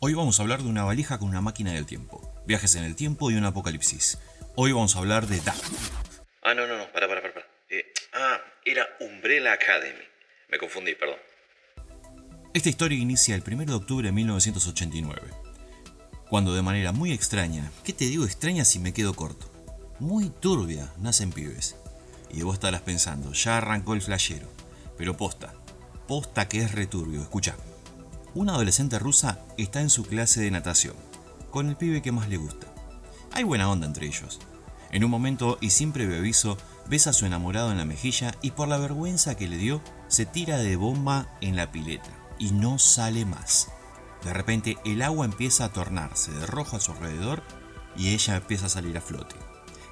Hoy vamos a hablar de una valija con una máquina del tiempo, viajes en el tiempo y un apocalipsis. Hoy vamos a hablar de Dark. Ah, no, no, no, para, para, para. para. Eh, ah, era Umbrella Academy. Me confundí, perdón. Esta historia inicia el 1 de octubre de 1989, cuando de manera muy extraña, ¿qué te digo extraña si me quedo corto? Muy turbia, nacen pibes. Y vos estarás pensando, ya arrancó el flashero. Pero posta, posta que es returbio, escucha. Una adolescente rusa está en su clase de natación, con el pibe que más le gusta. Hay buena onda entre ellos. En un momento y sin previo aviso, besa a su enamorado en la mejilla y por la vergüenza que le dio, se tira de bomba en la pileta y no sale más. De repente el agua empieza a tornarse de rojo a su alrededor y ella empieza a salir a flote.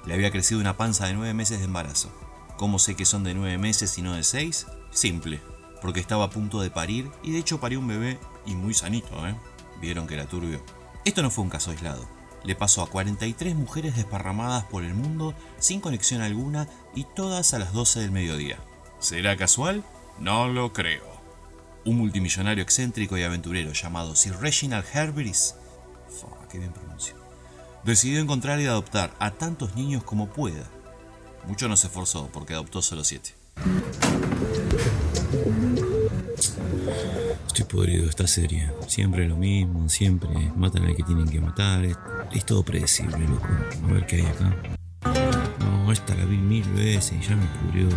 Le había crecido una panza de nueve meses de embarazo. ¿Cómo sé que son de nueve meses y no de seis? Simple, porque estaba a punto de parir y de hecho parió un bebé y muy sanito, ¿eh? Vieron que era turbio. Esto no fue un caso aislado. Le pasó a 43 mujeres desparramadas por el mundo sin conexión alguna y todas a las 12 del mediodía. ¿Será casual? No lo creo. Un multimillonario excéntrico y aventurero llamado Sir Reginald Herberis, qué bien decidió encontrar y adoptar a tantos niños como pueda. Mucho no se esforzó porque adoptó solo siete. Estoy podrido de esta serie. Siempre lo mismo, siempre matan al que tienen que matar. Es, es todo predecible, loco. A ver qué hay acá. No, esta la vi mil veces y ya me pudrió.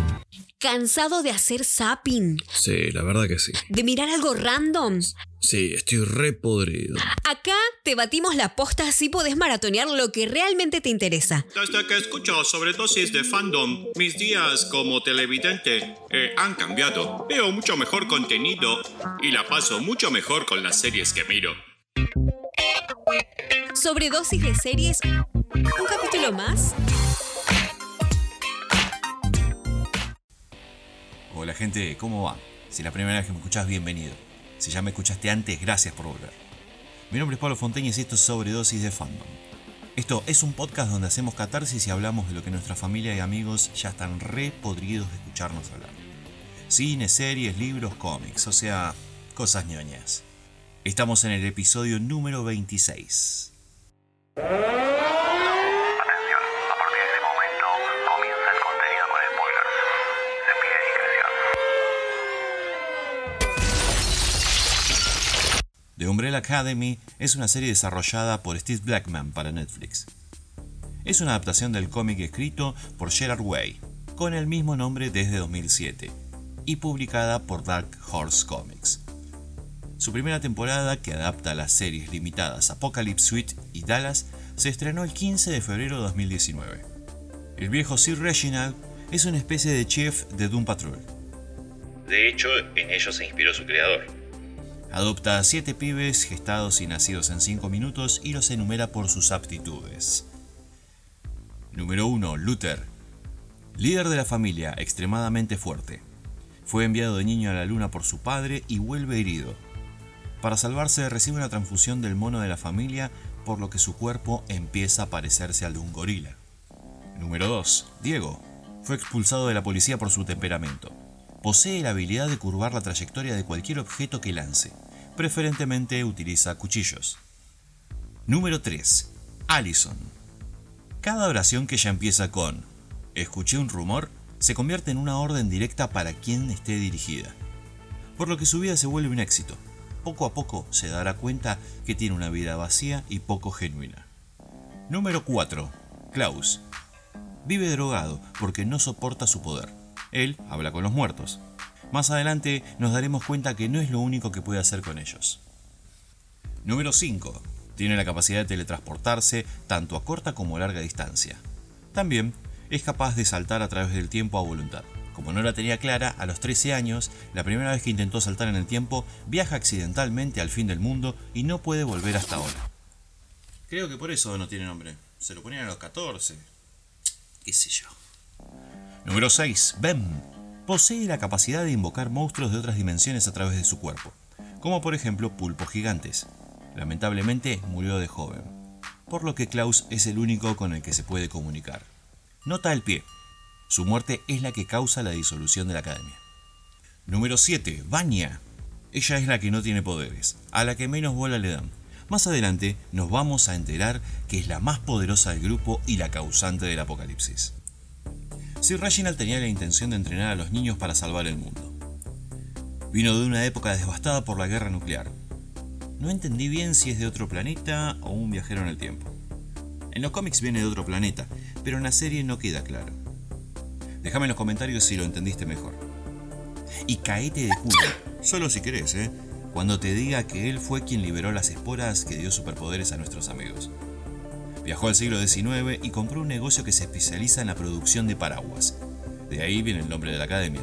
¿Cansado de hacer zapping? Sí, la verdad que sí. ¿De mirar algo random? Sí, estoy re podrido. Acá te batimos la posta así podés maratonear lo que realmente te interesa. Desde que escucho sobredosis de fandom, mis días como televidente eh, han cambiado. Veo mucho mejor contenido y la paso mucho mejor con las series que miro. Sobredosis de series. ¿Un capítulo más? Hola gente, ¿cómo va? Si es la primera vez que me escuchás, bienvenido. Si ya me escuchaste antes, gracias por volver. Mi nombre es Pablo Fonteñez y esto es Sobredosis de Fandom. Esto es un podcast donde hacemos catarsis y hablamos de lo que nuestra familia y amigos ya están re podridos de escucharnos hablar. Cine, series, libros, cómics, o sea, cosas ñoñas. Estamos en el episodio número 26. The Umbrella Academy es una serie desarrollada por Steve Blackman para Netflix. Es una adaptación del cómic escrito por Gerard Way, con el mismo nombre desde 2007, y publicada por Dark Horse Comics. Su primera temporada, que adapta las series limitadas Apocalypse Suite y Dallas, se estrenó el 15 de febrero de 2019. El viejo Sir Reginald es una especie de chef de Doom Patrol. De hecho, en ello se inspiró su creador. Adopta a siete pibes gestados y nacidos en 5 minutos y los enumera por sus aptitudes. Número 1. Luther. Líder de la familia, extremadamente fuerte. Fue enviado de niño a la luna por su padre y vuelve herido. Para salvarse recibe una transfusión del mono de la familia, por lo que su cuerpo empieza a parecerse al de un gorila. Número 2. Diego. Fue expulsado de la policía por su temperamento. Posee la habilidad de curvar la trayectoria de cualquier objeto que lance. Preferentemente utiliza cuchillos. Número 3. Allison. Cada oración que ella empieza con escuché un rumor se convierte en una orden directa para quien esté dirigida. Por lo que su vida se vuelve un éxito. Poco a poco se dará cuenta que tiene una vida vacía y poco genuina. Número 4. Klaus. Vive drogado porque no soporta su poder. Él habla con los muertos. Más adelante nos daremos cuenta que no es lo único que puede hacer con ellos. Número 5. Tiene la capacidad de teletransportarse tanto a corta como a larga distancia. También es capaz de saltar a través del tiempo a voluntad. Como no la tenía clara, a los 13 años, la primera vez que intentó saltar en el tiempo, viaja accidentalmente al fin del mundo y no puede volver hasta ahora. Creo que por eso no tiene nombre. Se lo ponían a los 14. ¿Qué sé yo? Número 6. Ben. Posee la capacidad de invocar monstruos de otras dimensiones a través de su cuerpo, como por ejemplo pulpos gigantes. Lamentablemente murió de joven, por lo que Klaus es el único con el que se puede comunicar. Nota al pie. Su muerte es la que causa la disolución de la academia. Número 7. Vanya. Ella es la que no tiene poderes, a la que menos bola le dan. Más adelante nos vamos a enterar que es la más poderosa del grupo y la causante del apocalipsis. Sir Reginald tenía la intención de entrenar a los niños para salvar el mundo. Vino de una época devastada por la guerra nuclear. No entendí bien si es de otro planeta o un viajero en el tiempo. En los cómics viene de otro planeta, pero en la serie no queda claro. Déjame en los comentarios si lo entendiste mejor. Y caete de culo, solo si querés, ¿eh? Cuando te diga que él fue quien liberó las esporas que dio superpoderes a nuestros amigos. Viajó al siglo XIX y compró un negocio que se especializa en la producción de paraguas. De ahí viene el nombre de la academia.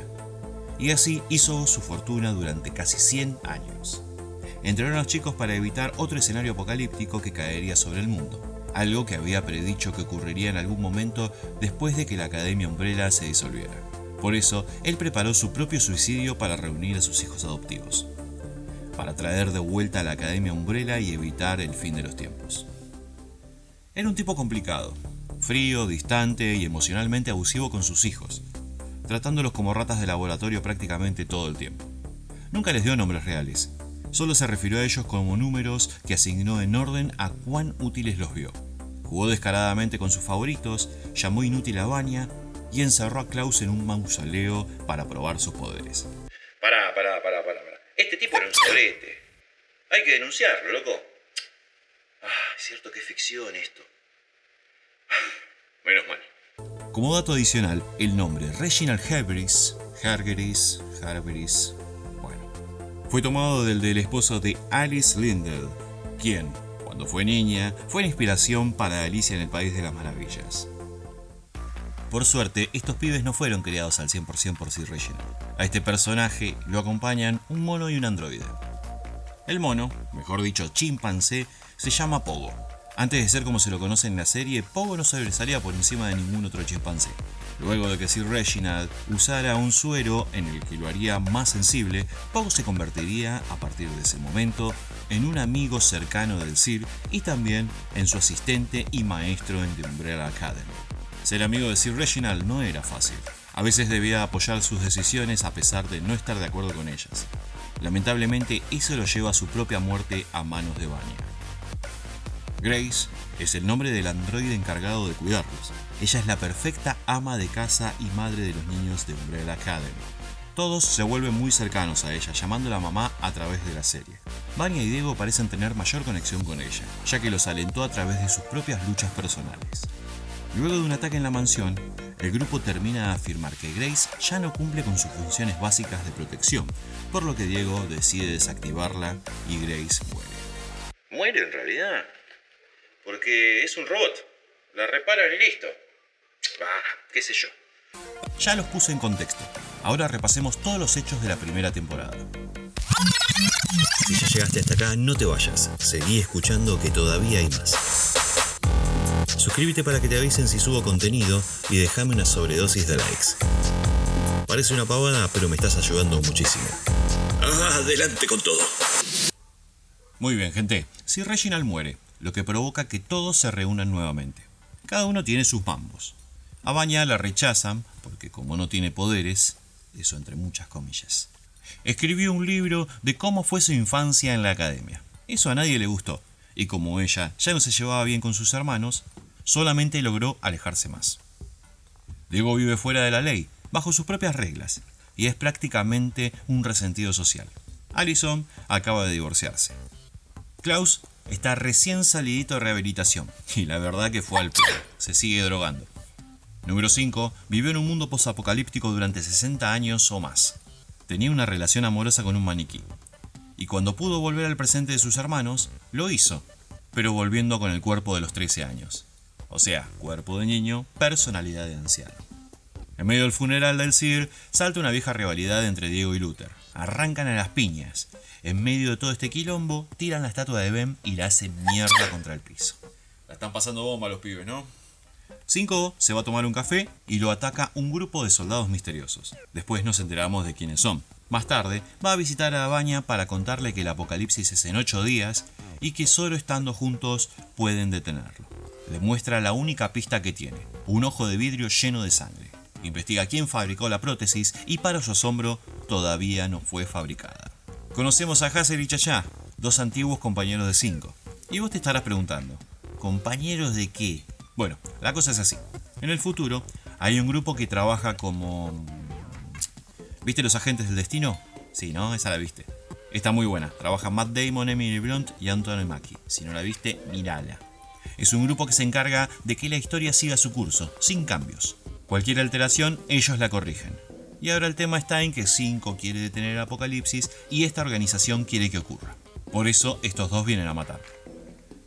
Y así hizo su fortuna durante casi 100 años. Entrenó a los chicos para evitar otro escenario apocalíptico que caería sobre el mundo algo que había predicho que ocurriría en algún momento después de que la Academia Umbrella se disolviera. Por eso, él preparó su propio suicidio para reunir a sus hijos adoptivos, para traer de vuelta a la Academia Umbrella y evitar el fin de los tiempos. Era un tipo complicado, frío, distante y emocionalmente abusivo con sus hijos, tratándolos como ratas de laboratorio prácticamente todo el tiempo. Nunca les dio nombres reales, solo se refirió a ellos como números que asignó en orden a cuán útiles los vio. Jugó descaradamente con sus favoritos, llamó inútil a Vanya y encerró a Klaus en un mausoleo para probar sus poderes. Pará, pará, pará, pará. Este tipo era un sorete. Hay que denunciarlo, loco. Ah, es cierto que es ficción esto. Menos mal. Como dato adicional, el nombre Reginald Herberis, Hergeris, Herberis, bueno, fue tomado del del esposo de Alice Lindell, quien, cuando fue niña, fue la inspiración para Alicia en el País de las Maravillas. Por suerte, estos pibes no fueron criados al 100% por Sir Reginald. A este personaje lo acompañan un mono y un androide. El mono, mejor dicho chimpancé, se llama Pogo. Antes de ser como se lo conoce en la serie, Pogo no sobresalía por encima de ningún otro chimpancé. Luego de que Sir Reginald usara un suero en el que lo haría más sensible, Pogo se convertiría, a partir de ese momento, en un amigo cercano del Sir y también en su asistente y maestro en The Umbrella Academy. Ser amigo de Sir Reginald no era fácil. A veces debía apoyar sus decisiones a pesar de no estar de acuerdo con ellas. Lamentablemente, eso lo lleva a su propia muerte a manos de Vanya. Grace es el nombre del androide encargado de cuidarlos. Ella es la perfecta ama de casa y madre de los niños de Umbrella Academy. Todos se vuelven muy cercanos a ella, llamándola mamá a través de la serie. Vanya y Diego parecen tener mayor conexión con ella, ya que los alentó a través de sus propias luchas personales. Luego de un ataque en la mansión, el grupo termina de afirmar que Grace ya no cumple con sus funciones básicas de protección, por lo que Diego decide desactivarla y Grace muere. ¿Muere en realidad? Porque es un robot. La reparan y listo. Ah, qué sé yo. Ya los puse en contexto. Ahora repasemos todos los hechos de la primera temporada. Si ya llegaste hasta acá, no te vayas. Seguí escuchando que todavía hay más. Suscríbete para que te avisen si subo contenido y déjame una sobredosis de likes. Parece una pavada, pero me estás ayudando muchísimo. Adelante con todo. Muy bien, gente. Si Reginald muere, lo que provoca que todos se reúnan nuevamente. Cada uno tiene sus mambos. A Baña la rechazan porque como no tiene poderes, eso entre muchas comillas. Escribió un libro de cómo fue su infancia en la academia. Eso a nadie le gustó, y como ella ya no se llevaba bien con sus hermanos, solamente logró alejarse más. Diego vive fuera de la ley, bajo sus propias reglas, y es prácticamente un resentido social. Allison acaba de divorciarse. Klaus está recién salidito de rehabilitación, y la verdad que fue al pedo, se sigue drogando. Número 5. Vivió en un mundo posapocalíptico durante 60 años o más. Tenía una relación amorosa con un maniquí. Y cuando pudo volver al presente de sus hermanos, lo hizo, pero volviendo con el cuerpo de los 13 años. O sea, cuerpo de niño, personalidad de anciano. En medio del funeral del Sir, salta una vieja rivalidad entre Diego y Luther. Arrancan a las piñas. En medio de todo este quilombo, tiran la estatua de Ben y la hacen mierda contra el piso. La están pasando bomba los pibes, ¿no? 5 se va a tomar un café y lo ataca un grupo de soldados misteriosos. Después nos enteramos de quiénes son. Más tarde, va a visitar a Baña para contarle que el apocalipsis es en 8 días y que solo estando juntos pueden detenerlo. Le muestra la única pista que tiene, un ojo de vidrio lleno de sangre. Investiga quién fabricó la prótesis y para su asombro todavía no fue fabricada. Conocemos a Hazel y Chachá, dos antiguos compañeros de 5. Y vos te estarás preguntando, ¿compañeros de qué? Bueno, la cosa es así. En el futuro hay un grupo que trabaja como... ¿Viste los agentes del destino? Sí, ¿no? Esa la viste. Está muy buena. Trabaja Matt Damon, Emily Blunt y Anthony Mackie. Si no la viste, mirala. Es un grupo que se encarga de que la historia siga su curso, sin cambios. Cualquier alteración, ellos la corrigen. Y ahora el tema está en que 5 quiere detener el apocalipsis y esta organización quiere que ocurra. Por eso estos dos vienen a matar.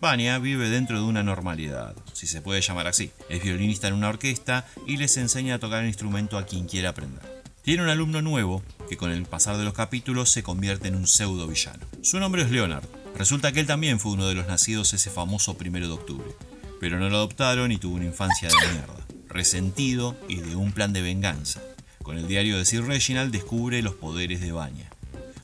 Vania vive dentro de una normalidad, si se puede llamar así. Es violinista en una orquesta y les enseña a tocar el instrumento a quien quiera aprender. Tiene un alumno nuevo que con el pasar de los capítulos se convierte en un pseudo villano. Su nombre es Leonard. Resulta que él también fue uno de los nacidos ese famoso primero de octubre, pero no lo adoptaron y tuvo una infancia de mierda, resentido y de un plan de venganza. Con el diario de Sir Reginald descubre los poderes de Vanya,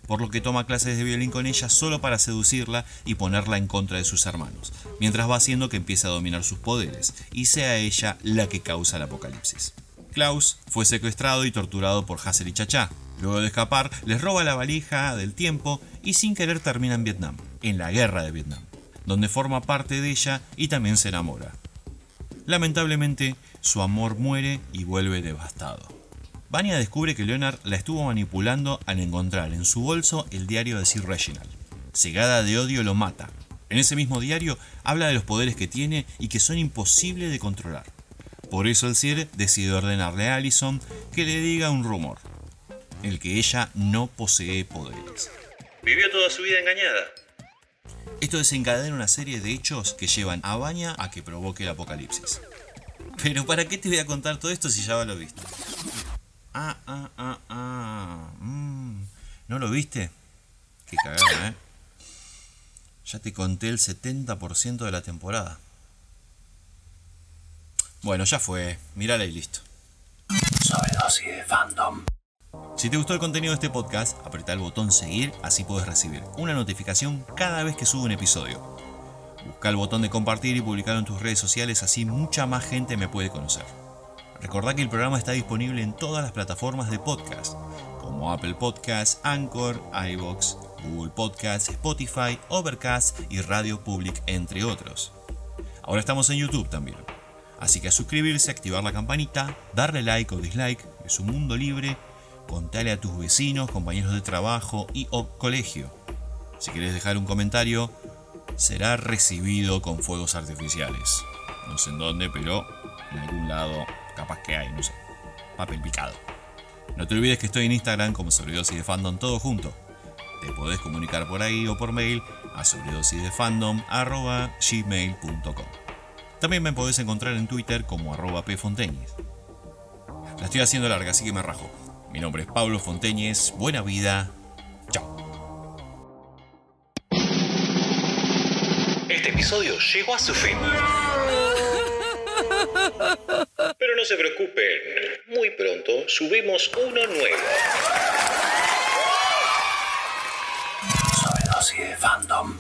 por lo que toma clases de violín con ella solo para seducirla y ponerla en contra de sus hermanos, mientras va haciendo que empiece a dominar sus poderes y sea ella la que causa el apocalipsis. Klaus fue secuestrado y torturado por Hassel y Chacha. Luego de escapar, les roba la valija del tiempo y sin querer termina en Vietnam, en la guerra de Vietnam, donde forma parte de ella y también se enamora. Lamentablemente, su amor muere y vuelve devastado. Vania descubre que Leonard la estuvo manipulando al encontrar en su bolso el diario de Sir Reginald. Cegada de odio lo mata. En ese mismo diario habla de los poderes que tiene y que son imposibles de controlar. Por eso el Sir decide ordenarle a Allison que le diga un rumor, el que ella no posee poderes. Vivió toda su vida engañada. Esto desencadena una serie de hechos que llevan a Baña a que provoque el apocalipsis. Pero ¿para qué te voy a contar todo esto si ya lo viste? Ah, ah, ah, ah. mm. ¿No lo viste? Qué cagada, ¿eh? Ya te conté el 70% de la temporada. Bueno, ya fue. Mírala y listo. Sobredosis de fandom. Si te gustó el contenido de este podcast, apretá el botón seguir, así puedes recibir una notificación cada vez que subo un episodio. Busca el botón de compartir y publicarlo en tus redes sociales, así mucha más gente me puede conocer. Recordá que el programa está disponible en todas las plataformas de podcast, como Apple Podcasts, Anchor, iBox, Google Podcasts, Spotify, Overcast y Radio Public, entre otros. Ahora estamos en YouTube también. Así que suscribirse, activar la campanita, darle like o dislike, es un mundo libre, contale a tus vecinos, compañeros de trabajo y o colegio. Si quieres dejar un comentario, será recibido con fuegos artificiales. No sé en dónde, pero en algún lado capaz que hay, no sé. Papel picado. No te olvides que estoy en Instagram como sobredosis de fandom todo junto. Te podés comunicar por ahí o por mail a sobredosisdefandom.gmail.com También me podés encontrar en Twitter como arroba pfonteñez. La estoy haciendo larga, así que me rajo. Mi nombre es Pablo Fonteñez. Buena vida. Chao. Este episodio llegó a su fin. Pero no se preocupen, muy pronto subimos uno nuevo. Sobredosis de fandom.